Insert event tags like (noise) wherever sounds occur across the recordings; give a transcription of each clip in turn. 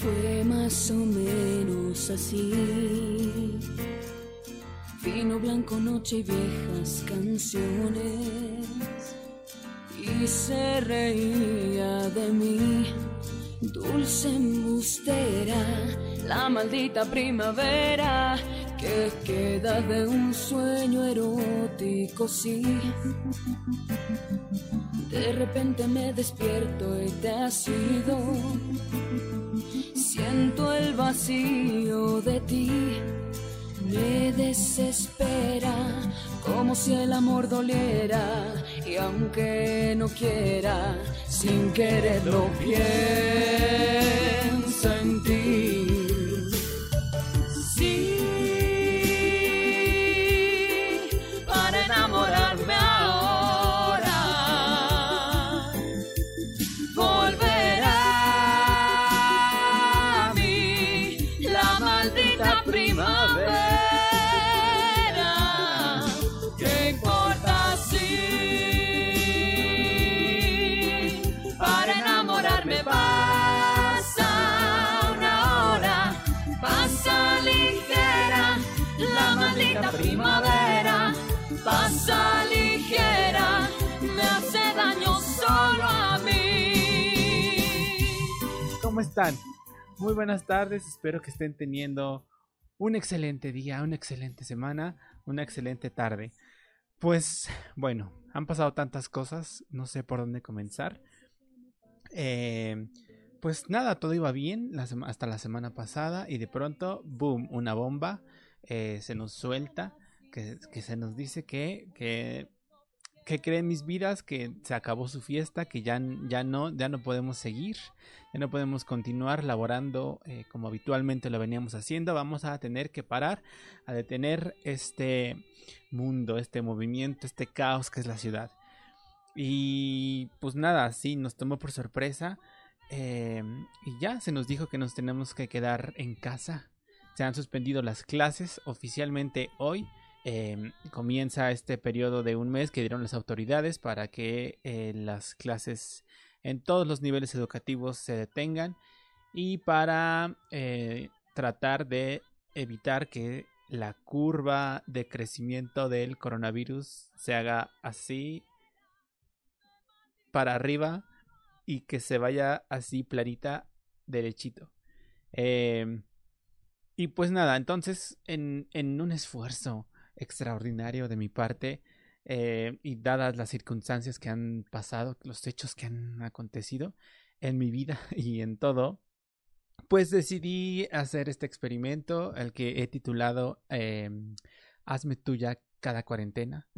fue más o menos así. Vino blanco, noche y viejas canciones. Y se reía de mí, dulce embustera, la maldita primavera que queda de un sueño erótico, sí. De repente me despierto y te has ido. Siento el vacío de ti. Me desespera como si el amor doliera. Y aunque no quiera, sin quererlo pienso en ti. ¿Cómo están? Muy buenas tardes, espero que estén teniendo un excelente día, una excelente semana, una excelente tarde. Pues bueno, han pasado tantas cosas, no sé por dónde comenzar. Eh, pues nada, todo iba bien hasta la semana pasada y de pronto, boom, una bomba eh, se nos suelta, que, se nos dice que, que, que creen mis vidas, que se acabó su fiesta, que ya, ya, no, ya no podemos seguir, ya no podemos continuar laborando eh, como habitualmente lo veníamos haciendo, vamos a tener que parar, a detener este mundo, este movimiento, este caos que es la ciudad. Y pues nada, sí, nos tomó por sorpresa. Eh, y ya se nos dijo que nos tenemos que quedar en casa se han suspendido las clases oficialmente hoy. Em, comienza este periodo de un mes que dieron las autoridades para que eh, las clases en todos los niveles educativos se detengan y para eh, tratar de evitar que la curva de crecimiento del coronavirus se haga así para arriba y que se vaya así planita derechito. Eh, y pues nada, entonces en, en un esfuerzo extraordinario de mi parte eh, y dadas las circunstancias que han pasado, los hechos que han acontecido en mi vida (laughs) y en todo, pues decidí hacer este experimento, el que he titulado eh, Hazme tuya cada cuarentena.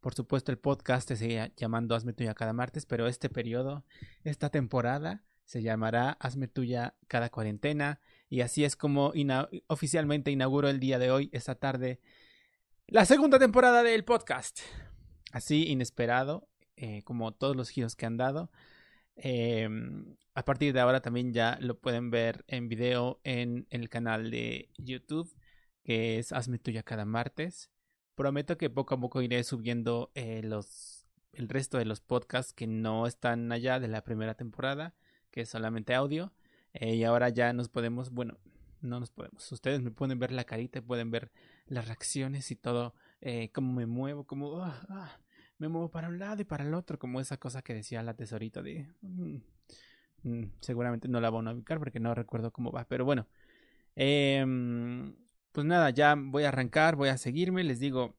Por supuesto, el podcast se sigue llamando Hazme tuya cada martes, pero este periodo, esta temporada, se llamará Hazme tuya cada cuarentena. Y así es como oficialmente inauguro el día de hoy, esta tarde, la segunda temporada del podcast. Así inesperado, eh, como todos los giros que han dado. Em, a partir de ahora también ya lo pueden ver en video en, el canal de YouTube, que es Hazme Tuya cada martes. Prometo que poco a poco iré subiendo eh, los, el resto de los podcasts que no están allá de la primera temporada, que es solamente audio. Eh, y ahora ya nos podemos, bueno, no nos podemos. Ustedes me pueden ver la carita, pueden ver las reacciones y todo, eh, cómo me muevo, cómo ah, ah, me muevo para un lado y para el otro, como esa cosa que decía la tesorita de... Mm, mm, seguramente no la van a ubicar porque no recuerdo cómo va, pero bueno. Em, pues nada, ya voy a arrancar, voy a seguirme, les digo,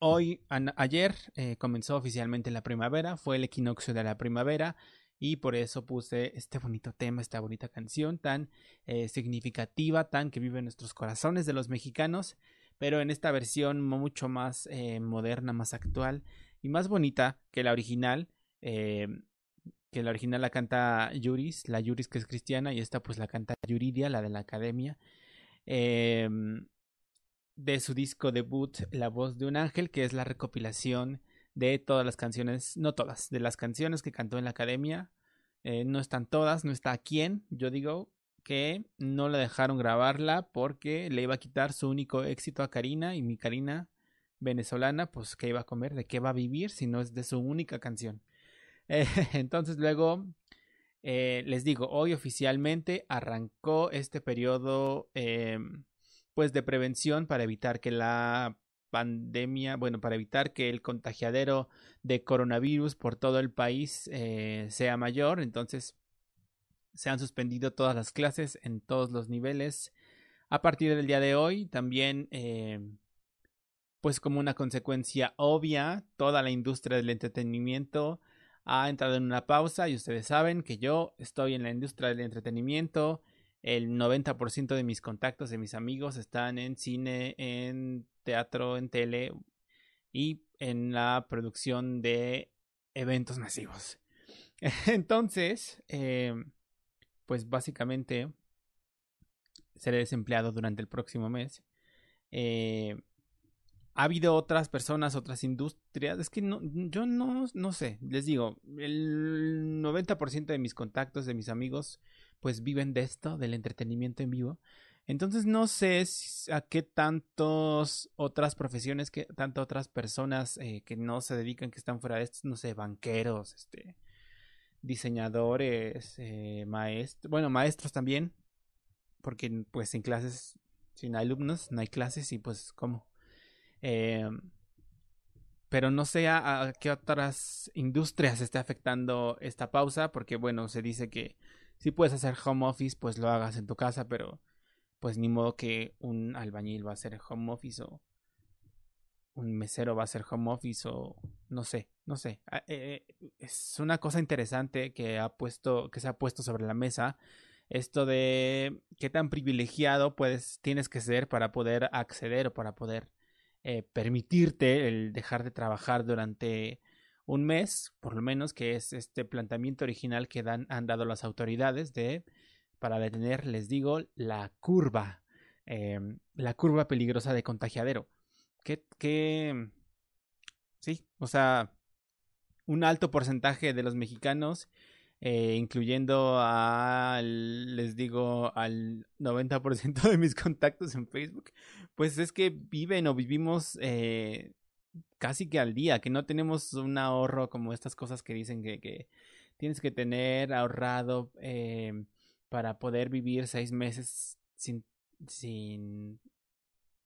hoy, ayer eh, comenzó oficialmente la primavera, fue el equinoccio de la primavera, y por eso puse este bonito tema, esta bonita canción tan eh, significativa, tan que vive en nuestros corazones de los mexicanos, pero en esta versión mucho más eh, moderna, más actual y más bonita que la original. Eh, que la original la canta Yuris, la Yuris que es cristiana, y esta pues la canta Yuridia, la de la academia. Em, de su disco debut La voz de un ángel, que es la recopilación de todas las canciones, no todas, de las canciones que cantó en la academia. Eh, no están todas, no está quién. Yo digo que no la dejaron grabarla porque le iba a quitar su único éxito a Karina y mi Karina venezolana, pues que iba a comer, de qué va a vivir si no es de su única canción. (laughs) Eh, entonces luego Eh, les digo, hoy oficialmente arrancó este periodo em, pues de prevención para evitar que la pandemia, bueno, para evitar que el contagiadero de coronavirus por todo el país eh, sea mayor. Entonces, se han suspendido todas las clases en todos los niveles. A partir del día de hoy, también, eh, pues como una consecuencia obvia, toda la industria del entretenimiento ha entrado en una pausa y ustedes saben que yo estoy en la industria del entretenimiento. El 90% de mis contactos, de mis amigos, están en cine, en teatro, en tele y en la producción de eventos masivos. (laughs) Entonces, eh, pues básicamente seré desempleado durante el próximo mes. Eh, ha habido otras personas, otras industrias. Es que no, yo no, no sé. Les digo, el 90% de mis contactos, de mis amigos, pues viven de esto, del entretenimiento en vivo. Entonces no sé a qué tantas otras profesiones, que tantas otras personas eh, que no se dedican, que están fuera de esto, no sé, banqueros, este, diseñadores, eh, maestros, bueno, maestros también, porque pues en clases, sin alumnos, no hay clases y pues cómo. Eh, pero no sé a, qué otras industrias está afectando esta pausa, porque bueno, se dice que si puedes hacer home office, pues lo hagas en tu casa, pero pues ni modo que un albañil va a hacer home office o un mesero va a hacer home office o no sé, no sé. Ah, eh, eh, es una cosa interesante que ha puesto, que se ha puesto sobre la mesa. Esto de qué tan privilegiado puedes, tienes que ser para poder acceder o para poder eh, permitirte el dejar de trabajar durante un mes, por lo menos, que es este planteamiento original que han dado las autoridades de para detener, les digo, la curva, la curva peligrosa de contagiadero. ¿Qué, qué, sí, o sea, un alto porcentaje de los mexicanos, eh, incluyendo les digo, al 90% de mis (laughs) contactos en Facebook, pues es que viven o vivimos eh, casi que al día, que no tenemos un ahorro como estas cosas que dicen que, que tienes que tener ahorrado eh, para poder vivir seis meses sin, sin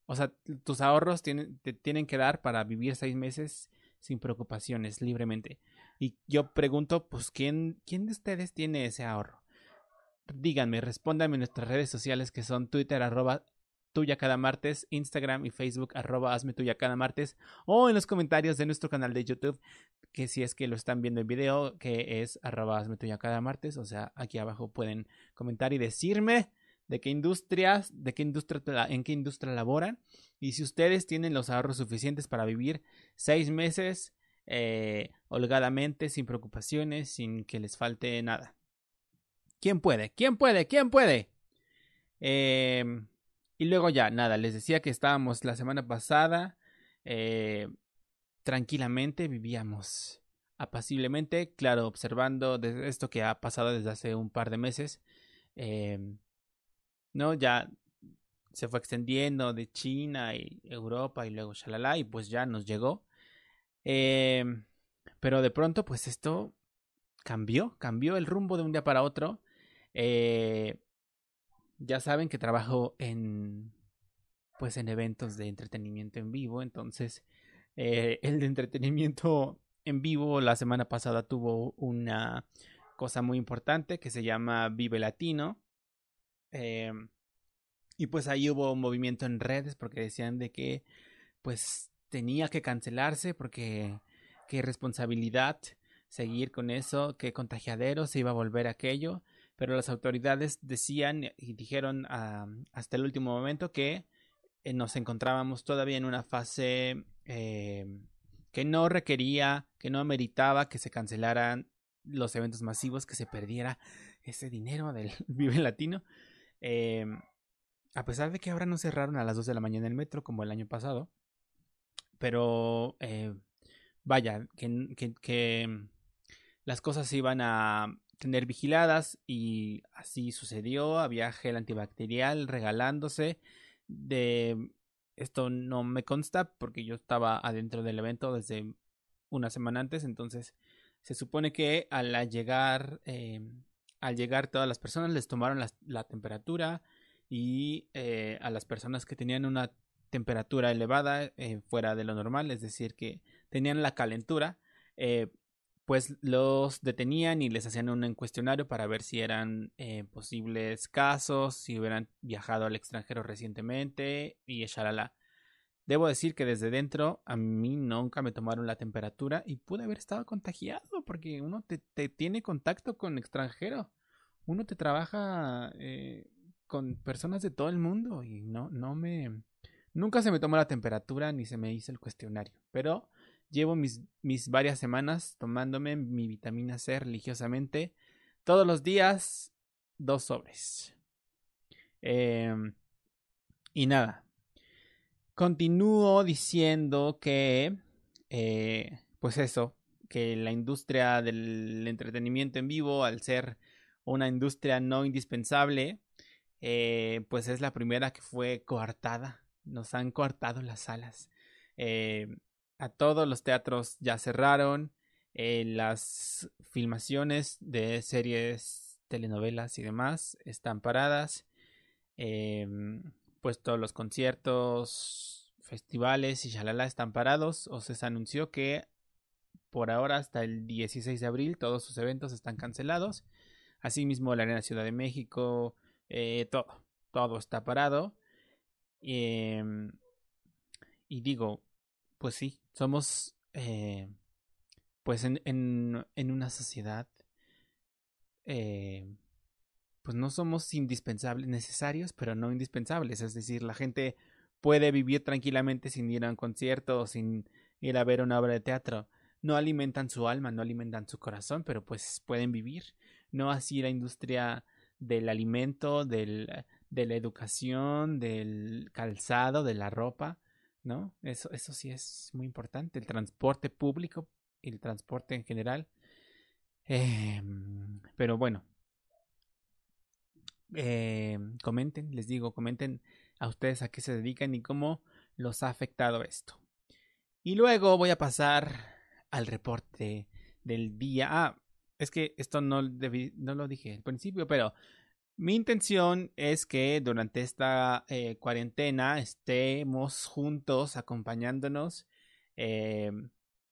o sea, tus ahorros te tienen que dar para vivir seis meses sin preocupaciones, libremente. Y yo pregunto, pues, ¿quién, quién de ustedes tiene ese ahorro? Díganme, respóndanme en nuestras redes sociales que son Twitter, tuya cada martes, Instagram y Facebook, arroba hazme tuya cada martes, o en los comentarios de nuestro canal de YouTube, que si es que lo están viendo en video, que es arroba hazme tuya cada martes, o sea, aquí abajo pueden comentar y decirme de qué industrias, de qué industria, en qué industria laboran y si ustedes tienen los ahorros suficientes para vivir seis meses eh, holgadamente, sin preocupaciones, sin que les falte nada. ¿Quién puede? ¿Quién puede? ¿Quién puede? Em, y luego ya, nada, les decía que estábamos la semana pasada eh, tranquilamente, vivíamos apaciblemente, claro, observando esto que ha pasado desde hace un par de meses. Eh, ¿no? Ya se fue extendiendo de China y Europa y luego shalala y pues ya nos llegó. Em, pero de pronto pues esto cambió, cambió el rumbo de un día para otro. Eh, ya saben que trabajo en pues en eventos de entretenimiento en vivo, entonces eh, el de entretenimiento en vivo la semana pasada tuvo una cosa muy importante que se llama Vive Latino, Em, y pues ahí hubo un movimiento en redes porque decían de que pues tenía que cancelarse porque qué responsabilidad seguir con eso, qué contagiadero se iba a volver aquello, pero las autoridades decían y dijeron hasta el último momento que eh, nos encontrábamos todavía en una fase em, que no requería, que no ameritaba que se cancelaran los eventos masivos, que se perdiera ese dinero del (laughs) Vive Latino. Eh, a pesar de que ahora no cerraron a las 2 de la mañana el metro como el año pasado, pero eh, vaya, que, que, que, las cosas iban a tener vigiladas y así sucedió. Había gel antibacterial regalándose. De esto no me consta porque yo estaba adentro del evento desde una semana antes, entonces se supone que al llegar eh, al llegar todas las personas les tomaron la, temperatura y eh, a las personas que tenían una temperatura elevada eh, fuera de lo normal, es decir, que tenían la calentura, pues los detenían y les hacían un cuestionario para ver si eran posibles casos, si hubieran viajado al extranjero recientemente y la Debo decir que desde dentro a mí nunca me tomaron la temperatura y pude haber estado contagiado porque uno te, tiene contacto con extranjero. Uno te trabaja eh, con personas de todo el mundo y no, no me... Nunca se me tomó la temperatura ni se me hizo el cuestionario, pero llevo mis, mis varias semanas tomándome mi vitamina C religiosamente todos los días, dos sobres. Em, y nada, Continúo diciendo que, eh, pues eso, que la industria del entretenimiento en vivo, al ser una industria no indispensable, eh, pues es la primera que fue coartada. Nos han coartado las salas. Eh, a todos los teatros ya cerraron. las filmaciones de series, telenovelas y demás están paradas. Em, pues todos los conciertos, festivales y shalala están parados o se anunció que por ahora hasta el 16 de abril todos sus eventos están cancelados. Asimismo la Arena Ciudad de México, eh, todo, todo está parado. Em, y digo, pues sí, somos eh, pues en, en, en, una sociedad eh, pues no somos indispensables, necesarios, pero no indispensables. Es decir, la gente puede vivir tranquilamente sin ir a un concierto sin ir a ver una obra de teatro. No alimentan su alma, no alimentan su corazón, pero pues pueden vivir. No así la industria del alimento, del, de la educación, del calzado, de la ropa, ¿no? Eso, eso sí es muy importante. El transporte público y el transporte en general. Eh, pero bueno, eh, comenten, les digo, comenten a ustedes a qué se dedican y cómo los ha afectado esto. Y luego voy a pasar al reporte del día. Ah, es que esto no, no lo dije al principio, pero mi intención es que durante esta eh, cuarentena estemos juntos acompañándonos eh,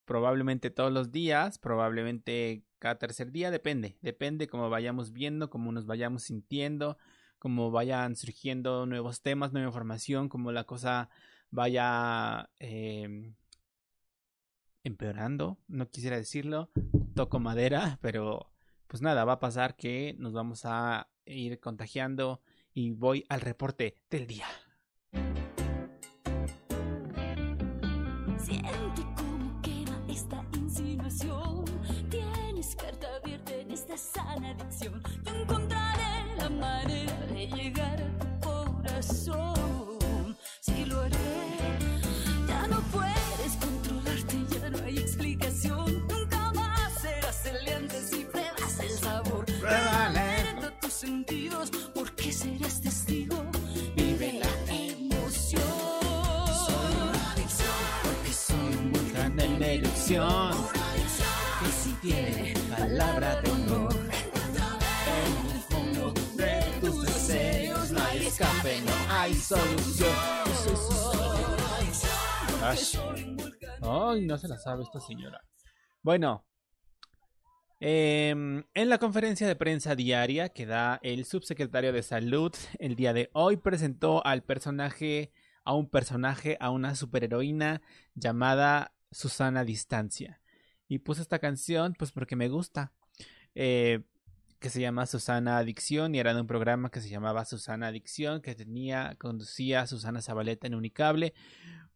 probablemente todos los días, probablemente cada tercer día, depende, depende cómo vayamos viendo, cómo nos vayamos sintiendo, cómo vayan surgiendo nuevos temas, nueva información, cómo la cosa vaya em, empeorando, no quisiera decirlo, toco madera, pero pues nada, va a pasar que nos vamos a ir contagiando y voy al reporte del día. sana adicción. Yo encontraré la manera de llegar a tu corazón. Que si tiene palabra de hay solución. Ay, no se la sabe esta señora. Bueno, em, en la conferencia de prensa diaria que da el subsecretario de Salud el día de hoy presentó al personaje, a un personaje, a una superheroína llamada Susana Distancia. Y puse esta canción pues porque me gusta. Eh, que se llama Susana Adicción y era de un programa que se llamaba Susana Adicción que tenía, conducía Susana Zabaleta en Unicable,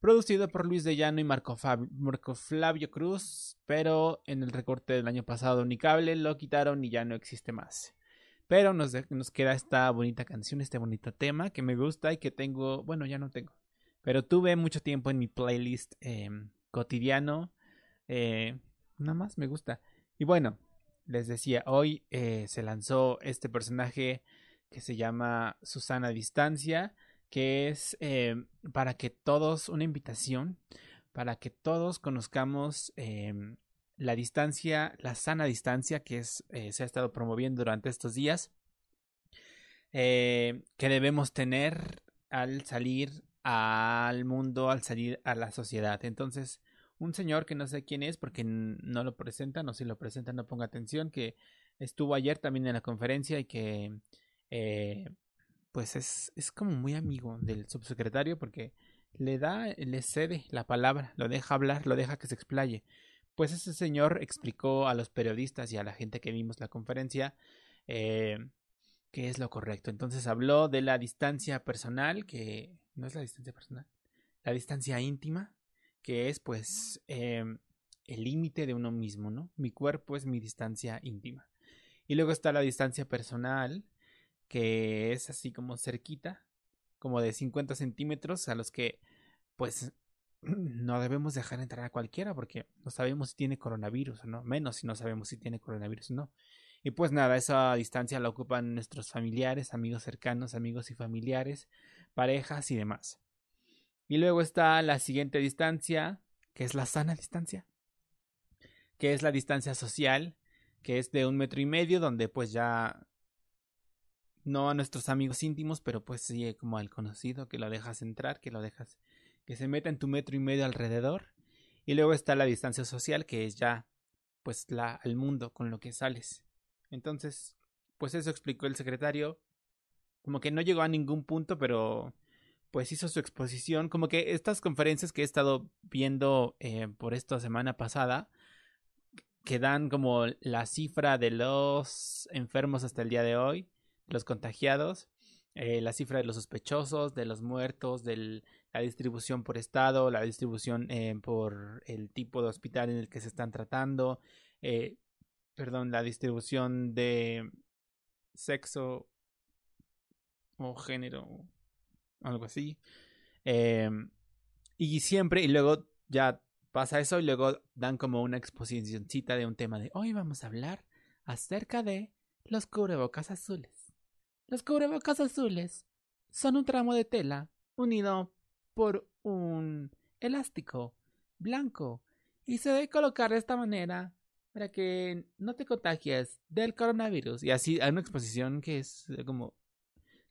producido por Luis de Llano y Marco, Flavio Cruz, pero en el recorte del año pasado Unicable lo quitaron y ya no existe más. Pero nos, nos queda esta bonita canción, este bonito tema que me gusta y que tengo, bueno, ya no tengo, pero tuve mucho tiempo en mi playlist em, cotidiano. Eh, nada más me gusta. Y bueno, les decía, hoy eh, se lanzó este personaje que se llama Susana Distancia, que es eh, para que todos, una invitación, para que todos conozcamos la distancia, la sana distancia que es, se ha estado promoviendo durante estos días, que debemos tener al salir al mundo, al salir a la sociedad. Entonces, un señor que no sé quién es porque no lo presentan o si lo presentan no ponga atención, que estuvo ayer también en la conferencia y que eh, pues es, es como muy amigo del subsecretario porque le da, le cede la palabra, lo deja hablar, lo deja que se explaye. Pues ese señor explicó a los periodistas y a la gente que vimos la conferencia eh, qué es lo correcto. Entonces habló de la distancia personal, que no es la distancia personal, la distancia íntima, que es pues eh, el límite de uno mismo, ¿no? Mi cuerpo es mi distancia íntima. Y luego está la distancia personal, que es así como cerquita, como de 50 centímetros, a los que pues (clears throat) no debemos dejar entrar a cualquiera porque no sabemos si tiene coronavirus o no, menos si no sabemos si tiene coronavirus o no. Y pues nada, esa distancia la ocupan nuestros familiares, amigos cercanos, amigos y familiares, parejas y demás. Y luego está la siguiente distancia, que es la sana distancia, que es la distancia social, que es de un metro y medio, donde pues ya no a nuestros amigos íntimos, pero pues sí como al conocido, que lo dejas entrar, que lo dejas que se meta en tu metro y medio alrededor. Y luego está la distancia social, que es ya pues la al mundo con lo que sales. Entonces, pues eso explicó el secretario. Como que no llegó a ningún punto, pero pues hizo su exposición. Como que estas conferencias que he estado viendo eh, por esta semana pasada, que dan como la cifra de los enfermos hasta el día de hoy, los contagiados, eh, la cifra de los sospechosos, de los muertos, de la distribución por estado, la distribución eh, por el tipo de hospital en el que se están tratando, perdón, la distribución de sexo o género, algo así. Em, y siempre, y luego ya pasa eso y luego dan como una exposicióncita de un tema de hoy vamos a hablar acerca de los cubrebocas azules. Los cubrebocas azules son un tramo de tela unido por un elástico blanco y se debe colocar de esta manera para que no te contagies del coronavirus. Y así hay una exposición que es como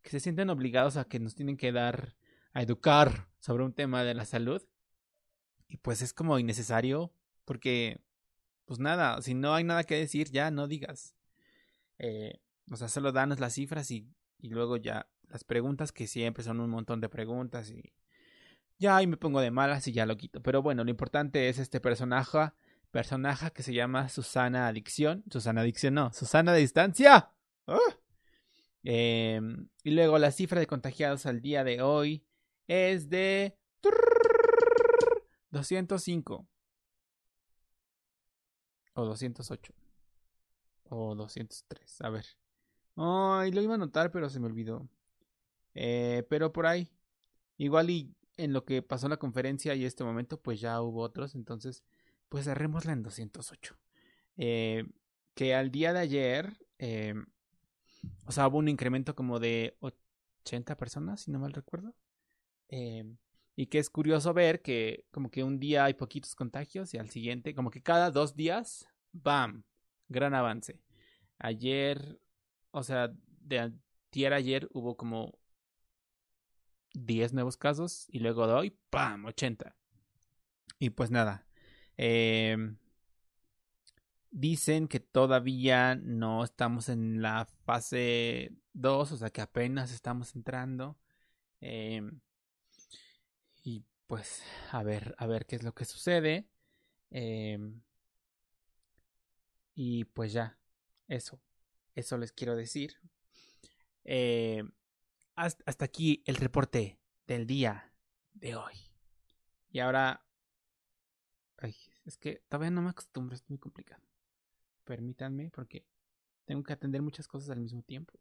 que se sienten obligados a que nos tienen que dar a educar sobre un tema de la salud. Y pues es como innecesario porque, pues nada, si no hay nada que decir, ya no digas. Eh, o sea, solo danos las cifras y, y luego ya las preguntas, que siempre son un montón de preguntas y ya ahí me pongo de malas y ya lo quito. Pero bueno, lo importante es este personaje personaje que se llama Susana Adicción. Susana Adicción, no, Susana de Distancia. ¡Ah! Em, y luego la cifra de contagiados al día de hoy es de 205 o 208 o 203. A ver. Ay, lo iba a anotar, pero se me olvidó. Eh, pero por ahí. Igual y en lo que pasó la conferencia y este momento, pues ya hubo otros. Entonces, pues cerrémosla en 208. Eh, que al día de ayer, eh, o sea, hubo un incremento como de 80 personas, si no mal recuerdo. Eh, y que es curioso ver que como que un día hay poquitos contagios y al siguiente, como que cada dos días, ¡bam! Gran avance. Ayer, o sea, de ayer ayer hubo como 10 nuevos casos y luego de hoy, ¡pam! 80. Y pues nada, eh, dicen que todavía no estamos en la fase 2, o sea que apenas estamos entrando. Eh, y pues a ver, a ver qué es lo que sucede. Eh, y pues ya, eso, eso les quiero decir. Eh, hasta, hasta aquí el reporte del día de hoy. Y ahora Ay, es que todavía no me acostumbro, es muy complicado. Permítanme porque tengo que atender muchas cosas al mismo tiempo.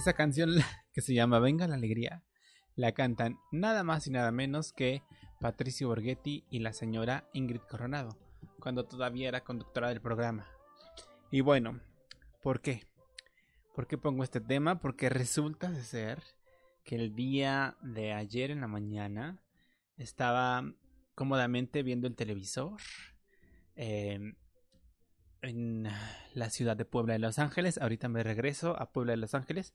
Esa canción (laughs) que se llama Venga la Alegría la cantan nada más y nada menos que Patricio Borghetti y la señora Ingrid Coronado, cuando todavía era conductora del programa. Y bueno, ¿por qué? ¿Por qué pongo este tema? Porque resulta de ser que el día de ayer en la mañana estaba cómodamente viendo el televisor em, en la ciudad de Puebla de Los Ángeles. Ahorita me regreso a Puebla de Los Ángeles.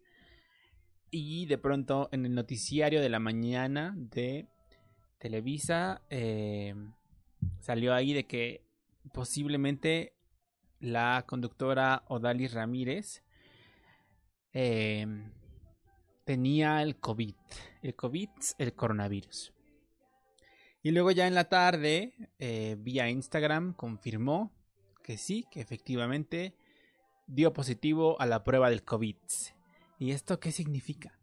Y de pronto en el noticiario de la mañana de Televisa em, salió ahí de que posiblemente la conductora Odalis Ramírez em, tenía el COVID. El COVID, el coronavirus. Y luego ya en la tarde, eh, vía Instagram, confirmó que sí, que efectivamente dio positivo a la prueba del COVID. ¿Y esto qué significa?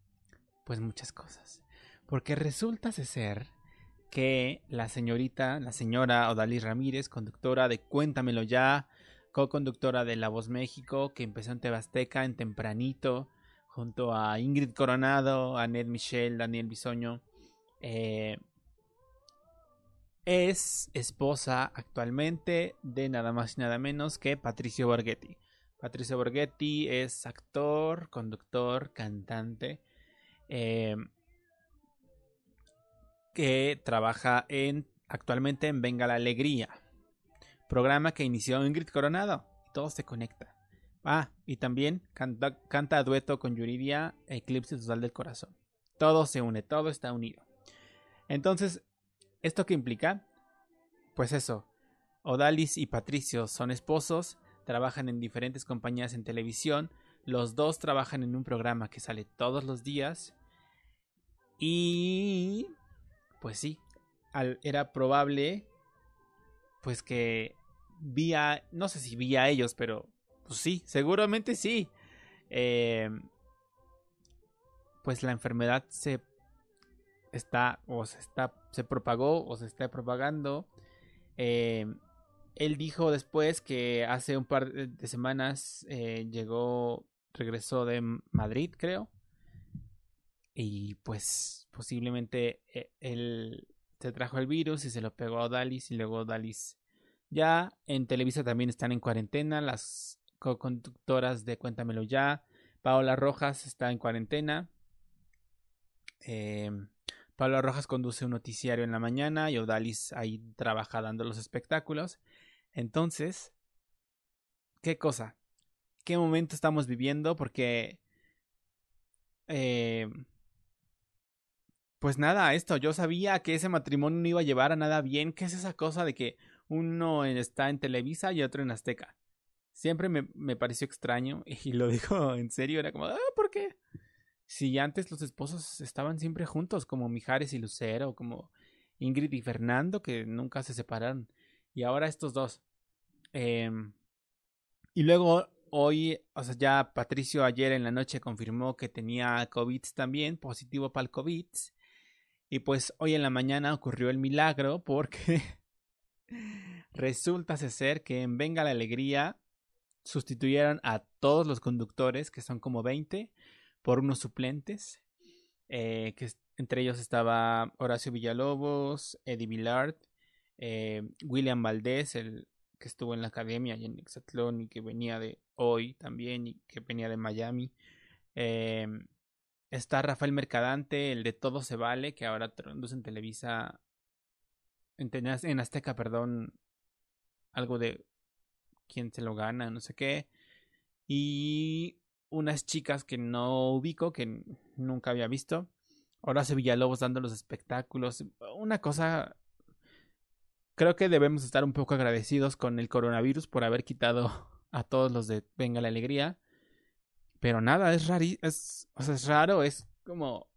Pues muchas cosas. Porque resulta ser que la señorita, la señora Odalis Ramírez, conductora de Cuéntamelo ya, co-conductora de La Voz México, que empezó en Tebasteca en tempranito, junto a Ingrid Coronado, a Ned Michel, Daniel Bisoño. Eh, es esposa actualmente de nada más y nada menos que Patricio Borghetti. Patricio Borghetti es actor, conductor, cantante, eh, que trabaja en, actualmente en Venga la Alegría, programa que inició Ingrid Coronado. Todo se conecta. Ah, y también canta, canta dueto con Yuridia, Eclipse Total del Corazón. Todo se une, todo está unido. Entonces, ¿esto qué implica? Pues eso, Odalis y Patricio son esposos, trabajan en diferentes compañías en televisión, los dos trabajan en un programa que sale todos los días y pues sí, era probable pues que vía, no sé si vía ellos, pero pues sí, seguramente sí. Eh, pues la enfermedad se está o se está se propagó o se está propagando. Eh, él dijo después que hace un par de semanas eh, llegó, regresó de Madrid, creo. Y pues posiblemente él se trajo el virus y se lo pegó a Dalis y luego Dalis ya en Televisa también están en cuarentena las co-conductoras de Cuéntamelo Ya. Paola Rojas está en cuarentena. Eh, Paola Rojas conduce un noticiario en la mañana y Odalis ahí trabaja dando los espectáculos. Entonces, ¿qué cosa? ¿Qué momento estamos viviendo? Porque... Eh, pues nada, esto, yo sabía que ese matrimonio no iba a llevar a nada bien. ¿Qué es esa cosa de que uno está en Televisa y otro en Azteca? siempre me, me, pareció extraño (laughs) y lo digo en serio, era como, ah, ¿por qué? Si antes los esposos estaban siempre juntos, como Mijares y Lucero, como Ingrid y Fernando, que nunca se separaron, y ahora estos dos. Eh, y luego hoy, o sea, ya Patricio ayer en la noche confirmó que tenía COVID también, positivo para el COVID. Y pues hoy en la mañana ocurrió el milagro porque (laughs) resulta ser que en Venga la Alegría sustituyeron a todos los conductores, que son como 20, por unos suplentes, eh, que entre ellos estaba Horacio Villalobos, Eddie Villard, eh, William Valdés, el que estuvo en la academia y en Exatlón y que venía de hoy también y que venía de Miami. Eh, está Rafael Mercadante, el de Todo se vale, que ahora traduce en Televisa, en, en Azteca, perdón, algo de quién se lo gana, no sé qué. Y unas chicas que no ubico, que nunca había visto. Horacio Villalobos dando los espectáculos. Una cosa. Creo que debemos estar un poco agradecidos con el coronavirus por haber quitado (laughs) a todos los de Venga la Alegría. Pero nada, es raro. Es, raro, es como.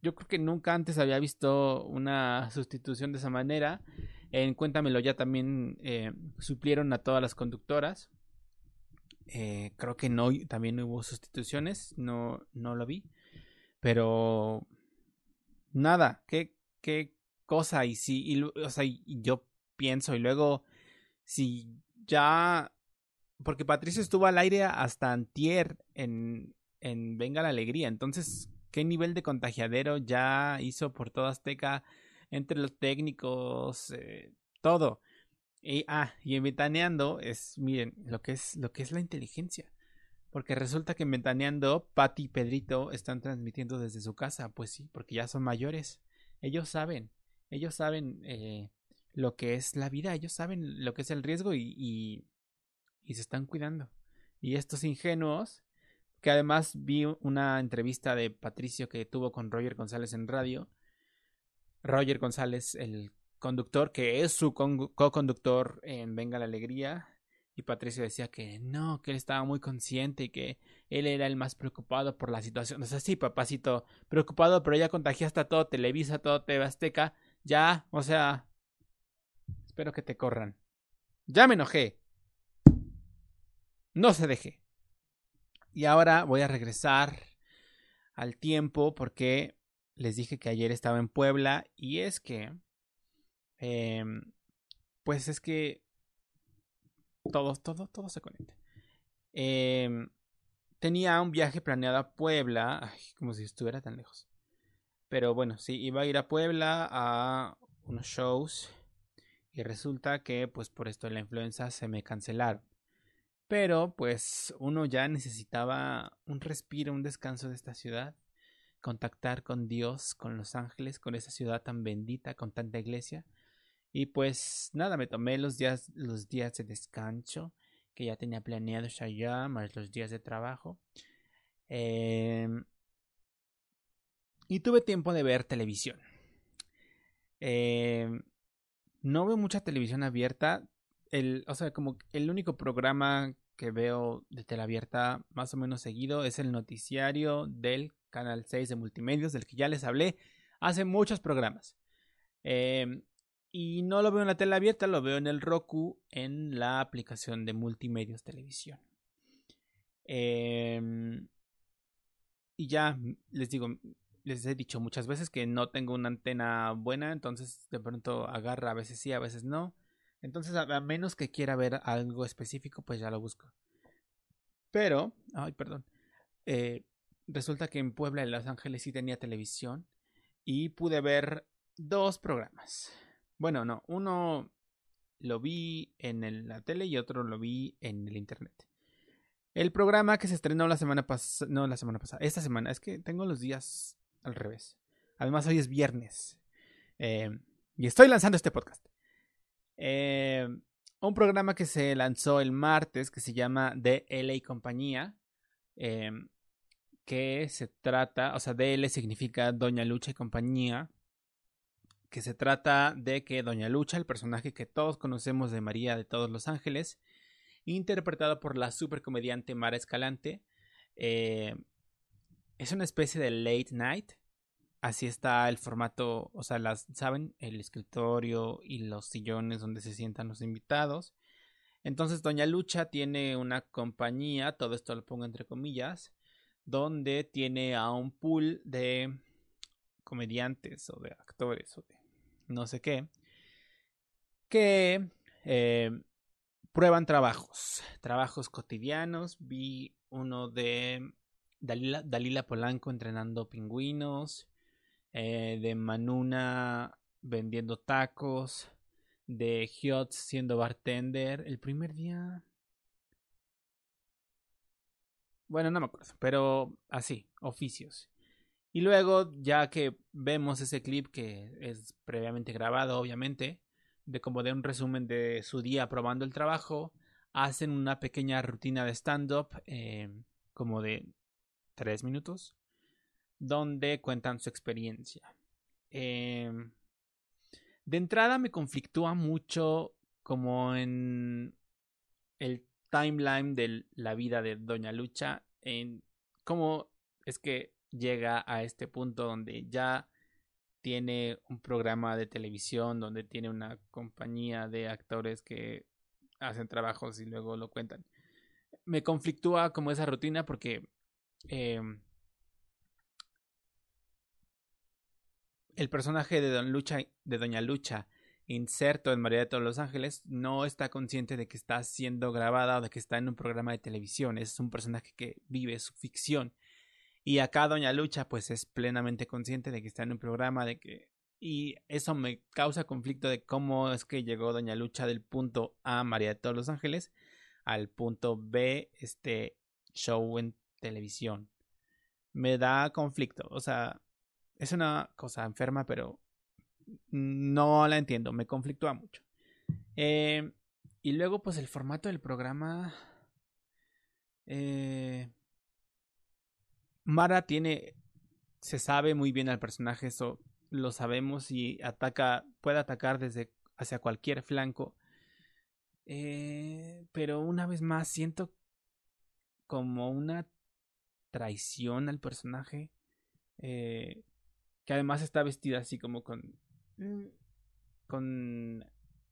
Yo creo que nunca antes había visto una sustitución de esa manera. En Cuéntamelo ya también eh, suplieron a todas las conductoras. Eh, creo que no, también hubo sustituciones, no, no lo vi. Pero nada, qué, qué cosa. Y si, y, o sea, yo pienso, y luego, si ya. Porque Patricio estuvo al aire hasta Antier en, en Venga la Alegría. Entonces, ¿qué nivel de contagiadero ya hizo por toda Azteca entre los técnicos? Eh, todo. Y, ah, y en Ventaneando es, miren, lo que es, lo que es la inteligencia. Porque resulta que en Ventaneando, Patti y Pedrito están transmitiendo desde su casa. Pues sí, porque ya son mayores. Ellos saben, ellos saben eh, lo que es la vida, ellos saben lo que es el riesgo y, y, se están cuidando. Y estos ingenuos, que además vi una entrevista de Patricio que tuvo con Roger González en radio. Roger González, el conductor, que es su co-conductor en Venga la Alegría. Y Patricio decía que no, que él estaba muy consciente y que él era el más preocupado por la situación. O sea, sí, papacito, preocupado, pero ya contagiaste a todo Televisa, todo TV Azteca. Ya, o sea, espero que te corran. Ya me enojé. No se deje. Y ahora voy a regresar al tiempo porque les dije que ayer estaba en Puebla y es que, eh, pues es que todo, todo, todo se conecta. Eh, tenía un viaje planeado a Puebla, ay, como si estuviera tan lejos. Pero bueno, sí, iba a ir a Puebla a unos shows y resulta que pues por esto de la influenza se me cancelaron. Pero pues uno ya necesitaba un respiro, un descanso de esta ciudad, contactar con Dios, con los ángeles, con esa ciudad tan bendita, con tanta iglesia. Y pues nada, me tomé los días, los días de descanso que ya tenía planeados allá, más los días de trabajo. Eh, y tuve tiempo de ver televisión. Eh, no veo mucha televisión abierta, el, o sea, como el único programa que veo de tela abierta más o menos seguido es el noticiario del canal 6 de multimedios, del que ya les hablé hace muchos programas. Eh, y no lo veo en la tela abierta, lo veo en el Roku, en la aplicación de multimedios televisión. Eh, y ya les digo, les he dicho muchas veces que no tengo una antena buena, entonces de pronto agarra, a veces sí, a veces no. Entonces, a, menos que quiera ver algo específico, pues ya lo busco. Pero, ay, perdón. Eh, resulta que en Puebla, en Los Ángeles, sí tenía televisión y pude ver dos programas. Bueno, no, uno lo vi en la tele y otro lo vi en el internet. El programa que se estrenó la semana pasada, no la semana pasada, esta semana, es que tengo los días al revés. Además, hoy es viernes. Eh, y estoy lanzando este podcast. Eh, un programa que se lanzó el martes que se llama The LA Compañía. Eh, que se trata, o sea, DL significa Doña Lucha y compañía. Que se trata de que Doña Lucha, el personaje que todos conocemos de María de todos los ángeles, interpretado por la supercomediante Mara Escalante, es una especie de late night así está el formato, o sea, las, ¿saben? El escritorio y los sillones donde se sientan los invitados. Entonces, Doña Lucha tiene una compañía, todo esto lo pongo entre comillas, donde tiene a un pool de comediantes o de actores o de no sé qué, que eh, prueban trabajos, trabajos cotidianos. Vi uno de Dalila, Polanco entrenando pingüinos. Eh, de Manuna vendiendo tacos, de Hyot siendo bartender. El primer día... Bueno, no me acuerdo, pero así, oficios. Y luego, ya que vemos ese clip que es previamente grabado, obviamente, de como de un resumen de su día probando el trabajo, hacen una pequeña rutina de stand-up, eh, como de tres minutos, donde cuentan su experiencia. Em, de entrada me conflictúa mucho como en el timeline de la vida de Doña Lucha, en cómo es que llega a este punto donde ya tiene un programa de televisión, donde tiene una compañía de actores que hacen trabajos y luego lo cuentan. Me conflictúa como esa rutina porque eh, el personaje de, Lucha, de Doña Lucha, inserto en María de todos los Ángeles, no está consciente de que está siendo grabada o de que está en un programa de televisión. Es un personaje que vive su ficción. Y acá Doña Lucha pues es plenamente consciente de que está en un programa, de que... Y eso me causa conflicto de cómo es que llegó Doña Lucha del punto A, María de todos los Ángeles, al punto B, este show en televisión. Me da conflicto, o sea, es una cosa enferma, pero no la entiendo, me conflictúa mucho. Eh, y luego, pues el formato del programa... Eh, Mara tiene, se sabe muy bien al personaje, eso lo sabemos y ataca, puede atacar desde hacia cualquier flanco. Eh, pero una vez más siento como una traición al personaje. Eh, que además está vestida así como con. con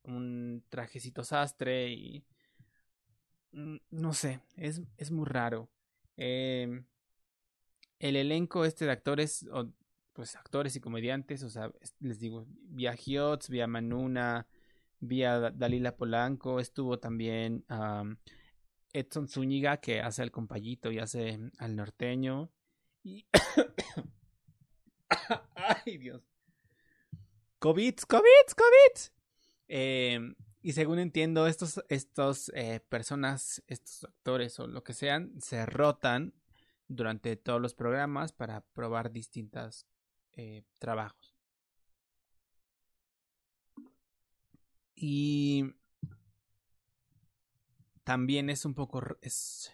un trajecito sastre y. Mm, no sé, es, es muy raro. Eh, el elenco este de actores, o, pues actores y comediantes, o sea, les digo, vía Giotz, vía Manuna, vía Dalila Polanco, estuvo también Edson Zúñiga, que hace al compayito y hace al norteño. Y... (coughs) ¡Ay, Dios! COVID, COVID, COVID. Eh, y según entiendo, estos, estos eh, personas, estos actores o lo que sean, se rotan durante todos los programas para probar distintos eh, trabajos. Y también es un poco es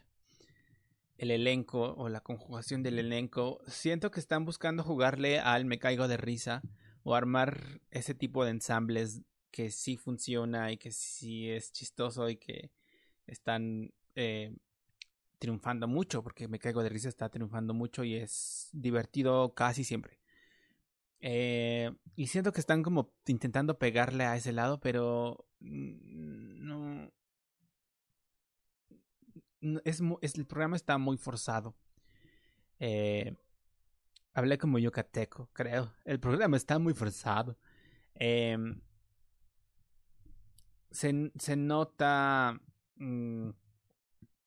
el elenco o la conjugación del elenco. Siento que están buscando jugarle al me caigo de risa o armar ese tipo de ensambles que sí funciona y que sí es chistoso y que están eh, triunfando mucho, porque Me Caigo de Risa está triunfando mucho y es divertido casi siempre. Eh, y siento que están como intentando pegarle a ese lado, pero no. Es, el programa está muy forzado. Eh, hablé como yucateco, creo. El programa está muy forzado. Eh, se, se nota. Mm,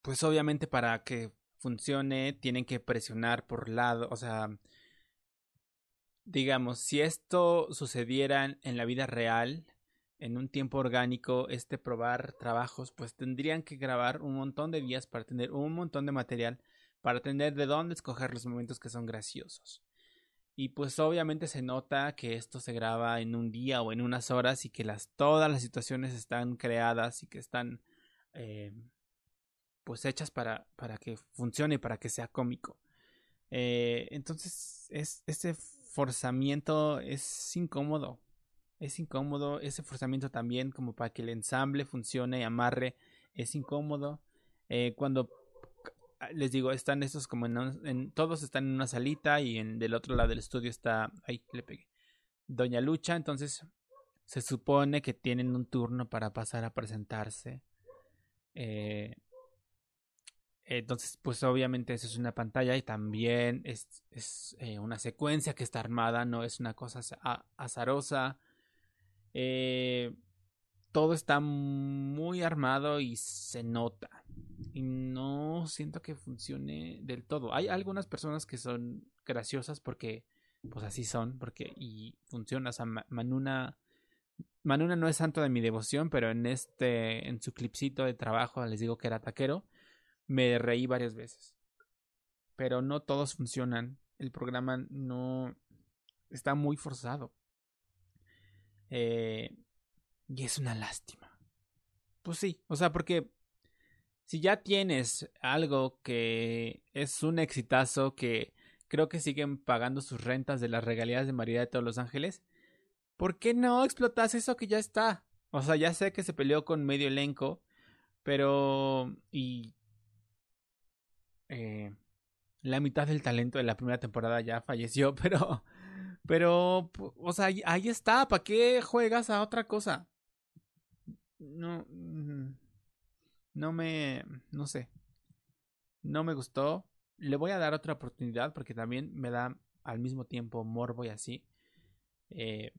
pues obviamente para que funcione tienen que presionar por lado, o sea, digamos, si esto sucediera en la vida real, en un tiempo orgánico, este probar trabajos, pues tendrían que grabar un montón de días para tener un montón de material, para tener de dónde escoger los momentos que son graciosos. Y pues obviamente se nota que esto se graba en un día o en unas horas y que las, todas las situaciones están creadas y que están eh, pues hechas para, para que funcione, para que sea cómico. Eh, entonces, es, ese forzamiento es incómodo. Es incómodo. Ese forzamiento también, como para que el ensamble funcione y amarre, es incómodo. Eh, cuando les digo, están estos como en, todos están en una salita y en del otro lado del estudio está, ahí le pegué, Doña Lucha, entonces se supone que tienen un turno para pasar a presentarse. Eh, entonces, pues obviamente eso es una pantalla y también es, es eh, una secuencia que está armada, no es una cosa azarosa. Eh, todo está muy armado y se nota. Y no siento que funcione del todo. Hay algunas personas que son graciosas porque, pues así son, porque y funciona. O sea, Manuna, Manuna no es santo de mi devoción, pero en este, en su clipcito de trabajo les digo que era taquero me reí varias veces. Pero no todos funcionan. El programa no está muy forzado. Eh, y es una lástima. Pues sí, o sea, porque si ya tienes algo que es un exitazo, que creo que siguen pagando sus rentas de las regalías de María de todos los ángeles, ¿por qué no explotas eso que ya está? O sea, ya sé que se peleó con medio elenco, pero... y eh, la mitad del talento de la primera temporada ya falleció, (laughs) pero, pero, o sea, ahí está, ¿para qué juegas a otra cosa? No, no me, no sé, no me gustó. Le voy a dar otra oportunidad porque también me da al mismo tiempo morbo y así. Eh,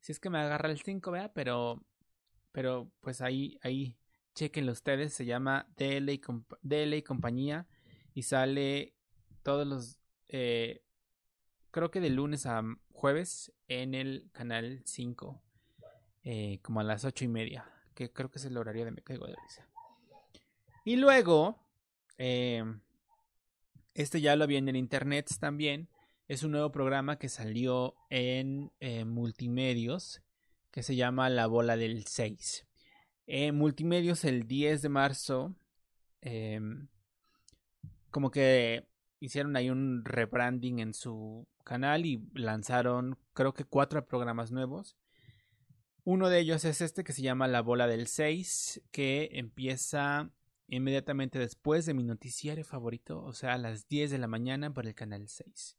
si es que me agarra el 5, vea, pero, pero pues ahí, ahí, chequenlo ustedes, se llama DL y, y compañía y sale todos los eh, creo que de lunes a jueves en el canal 5, eh, como a las ocho y media, que creo que es el horario de Me Caigo de Risa. Y luego, eh, este ya lo vi en el internet también, es un nuevo programa que salió en eh, multimedios que se llama La Bola del 6. En multimedios el 10 de marzo, em, como que hicieron ahí un rebranding en su canal y lanzaron creo que cuatro programas nuevos. Uno de ellos es este que se llama La Bola del 6, que empieza inmediatamente después de mi noticiario favorito, o sea, a las 10 de la mañana por el canal 6.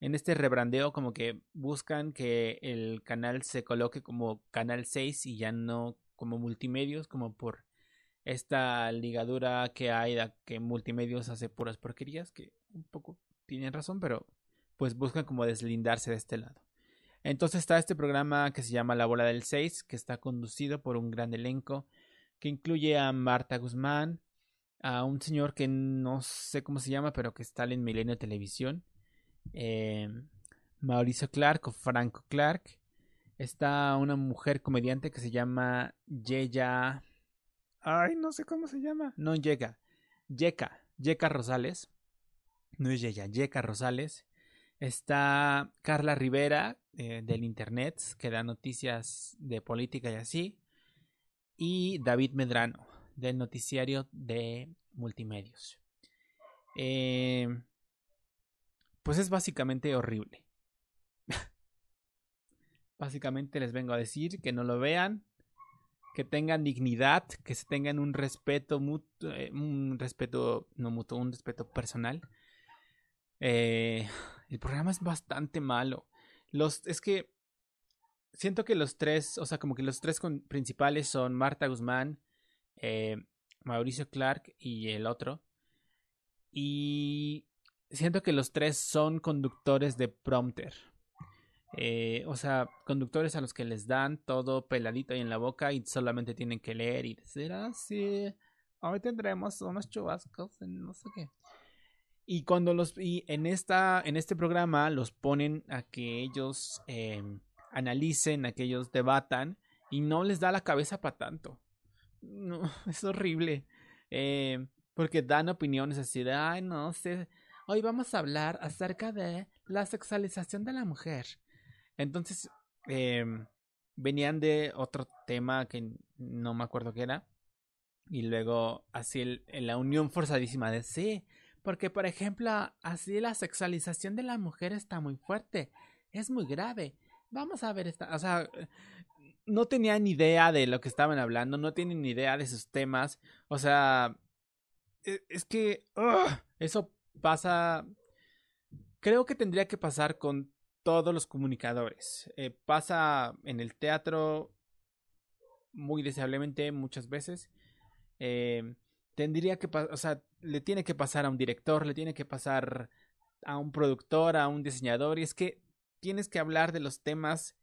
En este rebrandeo como que buscan que el canal se coloque como canal 6 y ya no como multimedios, como por esta ligadura que hay de que multimedios hace puras porquerías, que un poco tienen razón, pero pues buscan como deslindarse de este lado. Entonces está este programa que se llama La Bola del 6, que está conducido por un gran elenco, que incluye a Marta Guzmán, a un señor que no sé cómo se llama, pero que está en Milenio Televisión, eh, Mauricio Clark o Franco Clark, está una mujer comediante que se llama Yeya, ay, no sé cómo se llama, no llega, Yeka, Yeka Rosales, no es Yeya, Yeka Rosales, Está Carla Rivera eh, del Internet, que da noticias de política y así. Y David Medrano, del noticiario de multimedios. Eh, pues es básicamente horrible. (laughs) básicamente les vengo a decir que no lo vean, que tengan dignidad, que se tengan un respeto mutuo, eh, un respeto no mutuo, un respeto personal. Eh, el programa es bastante malo. Los, es que siento que los tres, o sea, como que los tres principales son Marta Guzmán, eh, Mauricio Clark y el otro. Y siento que los tres son conductores de prompter. Eh, o sea, conductores a los que les dan todo peladito ahí en la boca y solamente tienen que leer y decir, ah, sí, hoy tendremos unos chubascos, no sé qué. Y cuando los y en esta en este programa los ponen a que ellos em, analicen, a que ellos debatan y no les da la cabeza para tanto. No, (laughs) es horrible. Eh, porque dan opiniones así de, ay, no sé, hoy vamos a hablar acerca de la sexualización de la mujer. Entonces, eh, venían de otro tema que no me acuerdo qué era. Y luego, así, el, la unión forzadísima de, sí, porque, por ejemplo, así la sexualización de la mujer está muy fuerte. Es muy grave. Vamos a ver esta. O sea, no tenían idea de lo que estaban hablando, no tienen idea de sus temas. O sea, e, es que eso pasa. Creo que tendría que pasar con todos los comunicadores. Eh, pasa en el teatro muy deseablemente muchas veces. Eh, tendría que o sea, le tiene que pasar a un director, le tiene que pasar a un productor, a un diseñador, y es que tienes que hablar de los temas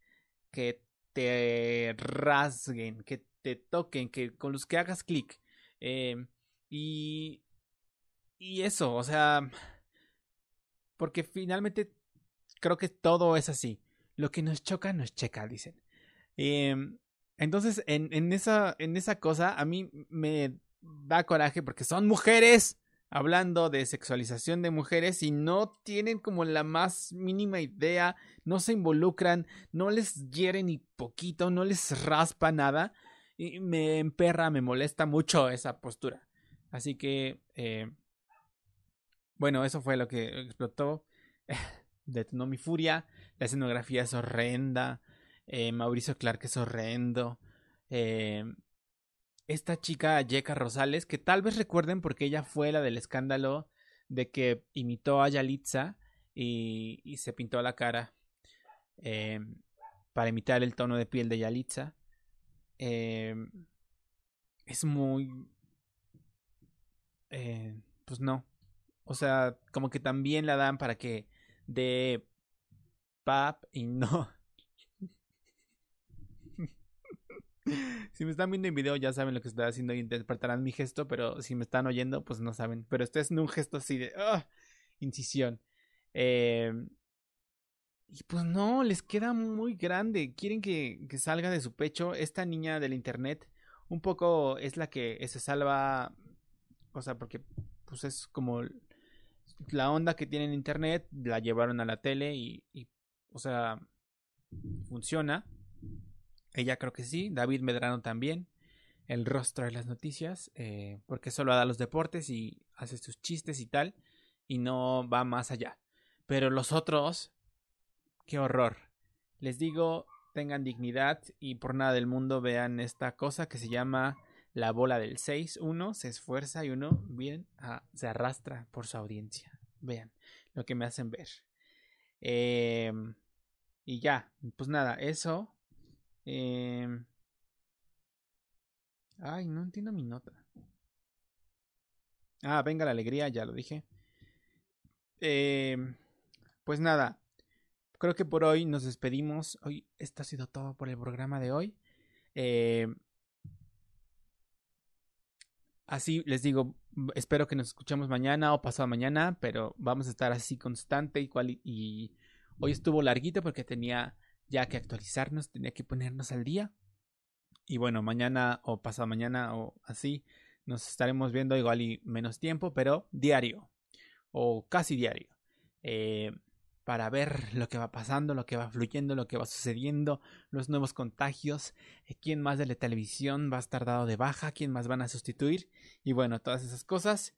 que te rasguen, que te toquen, que con los que hagas clic. Eh, y, y eso, o sea, porque finalmente creo que todo es así. Lo que nos choca, nos checa, dicen. Eh, entonces, en, en, esa, en esa cosa, a mí me da coraje porque son mujeres hablando de sexualización de mujeres y no tienen como la más mínima idea, no se involucran, no les hiere ni poquito, no les raspa nada y me emperra, me molesta mucho esa postura. Así que, eh, bueno, eso fue lo que explotó, (laughs) detonó mi furia, la escenografía es horrenda, eh, Mauricio Clark es horrendo, eh, esta chica Yeka Rosales, que tal vez recuerden porque ella fue la del escándalo de que imitó a Yalitza y, y se pintó la cara eh, para imitar el tono de piel de Yalitza. Eh, es muy... Eh, pues no. O sea, como que también la dan para que de pap y (laughs) no (laughs) si me están viendo en video ya saben lo que estoy haciendo y interpretarán mi gesto, pero si me están oyendo, pues no saben. Pero estoy haciendo un gesto así de ¡ah! incisión. Eh, y pues no, les queda muy grande. Quieren que, que, salga de su pecho. Esta niña del internet, un poco es la que se salva. O sea, porque pues es como la onda que tiene en internet, la llevaron a la tele y o sea, funciona. Ella creo que sí, David Medrano también, el rostro de las noticias, eh, porque solo da los deportes y hace sus chistes y tal, y no va más allá. Pero los otros, qué horror. Les digo, tengan dignidad y por nada del mundo vean esta cosa que se llama la bola del 6. Uno se esfuerza y uno bien ah, se arrastra por su audiencia. Vean lo que me hacen ver. Eh, y ya, pues nada, eso. Eh... Ay, no entiendo mi nota. Ah, venga la alegría, ya lo dije. Eh... Pues nada, creo que por hoy nos despedimos. Hoy, esto ha sido todo por el programa de hoy. Eh... Así les digo, espero que nos escuchemos mañana o pasado mañana, pero vamos a estar así constante y, y hoy estuvo larguito porque tenía ya que actualizarnos, tenía que ponernos al día. Y bueno, mañana o pasado mañana o así nos estaremos viendo igual y menos tiempo, pero diario o casi diario. Eh, para ver lo que va pasando, lo que va fluyendo, lo que va sucediendo, los nuevos contagios, eh, quién más de la televisión va a estar dado de baja, quién más van a sustituir y bueno, todas esas cosas.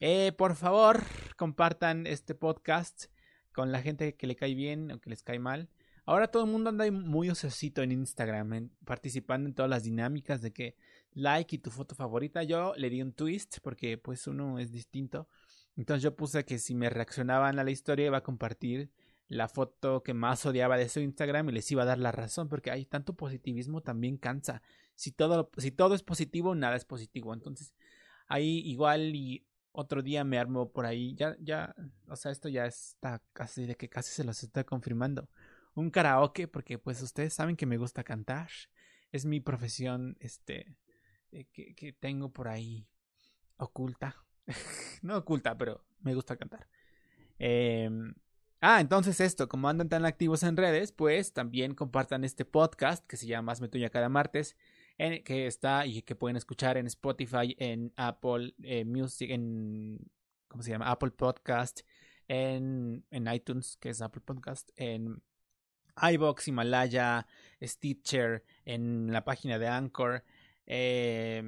Eh, por favor, compartan este podcast con la gente que le cae bien o que les cae mal. Ahora todo el mundo anda muy ociosito en Instagram, participando en todas las dinámicas de que like y tu foto favorita. Yo le di un twist porque pues uno es distinto. Entonces yo puse que si me reaccionaban a la historia iba a compartir la foto que más odiaba de su Instagram y les iba a dar la razón porque hay tanto positivismo también cansa. Si todo, si todo es positivo, nada es positivo. Entonces ahí igual y otro día me armo por ahí. Ya, ya, o sea, esto ya está casi de que casi se los está confirmando. Un karaoke porque pues ustedes saben que me gusta cantar. Es mi profesión, este, eh, que, que tengo por ahí oculta (laughs) no oculta, pero me gusta cantar. Em, ah, entonces esto, como andan tan activos en redes, pues también compartan este podcast que se llama Hazme Tuya cada martes, en, que está y que pueden escuchar en Spotify, en Apple eh, Music, en, ¿cómo se llama? Apple Podcast, en, en iTunes, que es Apple Podcast, en iBox, Himalaya, Stitcher, en la página de Anchor. Eh,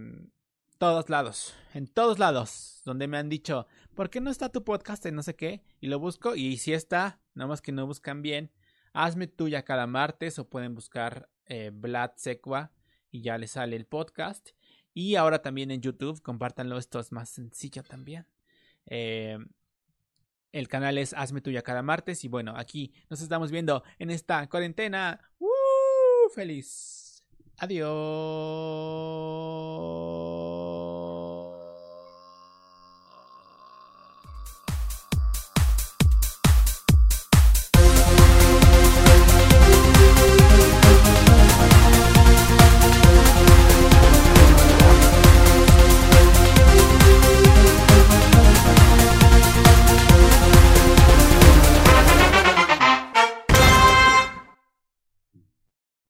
todos lados, en todos lados, donde me han dicho, ¿por qué no está tu podcast en no sé qué? Y lo busco y si está, nada más que no buscan bien, hazme tuya cada martes o pueden buscar eh, Vlad Sequa y ya les sale el podcast. Y ahora también en YouTube, compártanlo, esto es más sencillo también. Eh, el canal es Hazme tuya cada martes y bueno, aquí nos estamos viendo en esta cuarentena. ¡Uh! ¡Feliz! Adiós.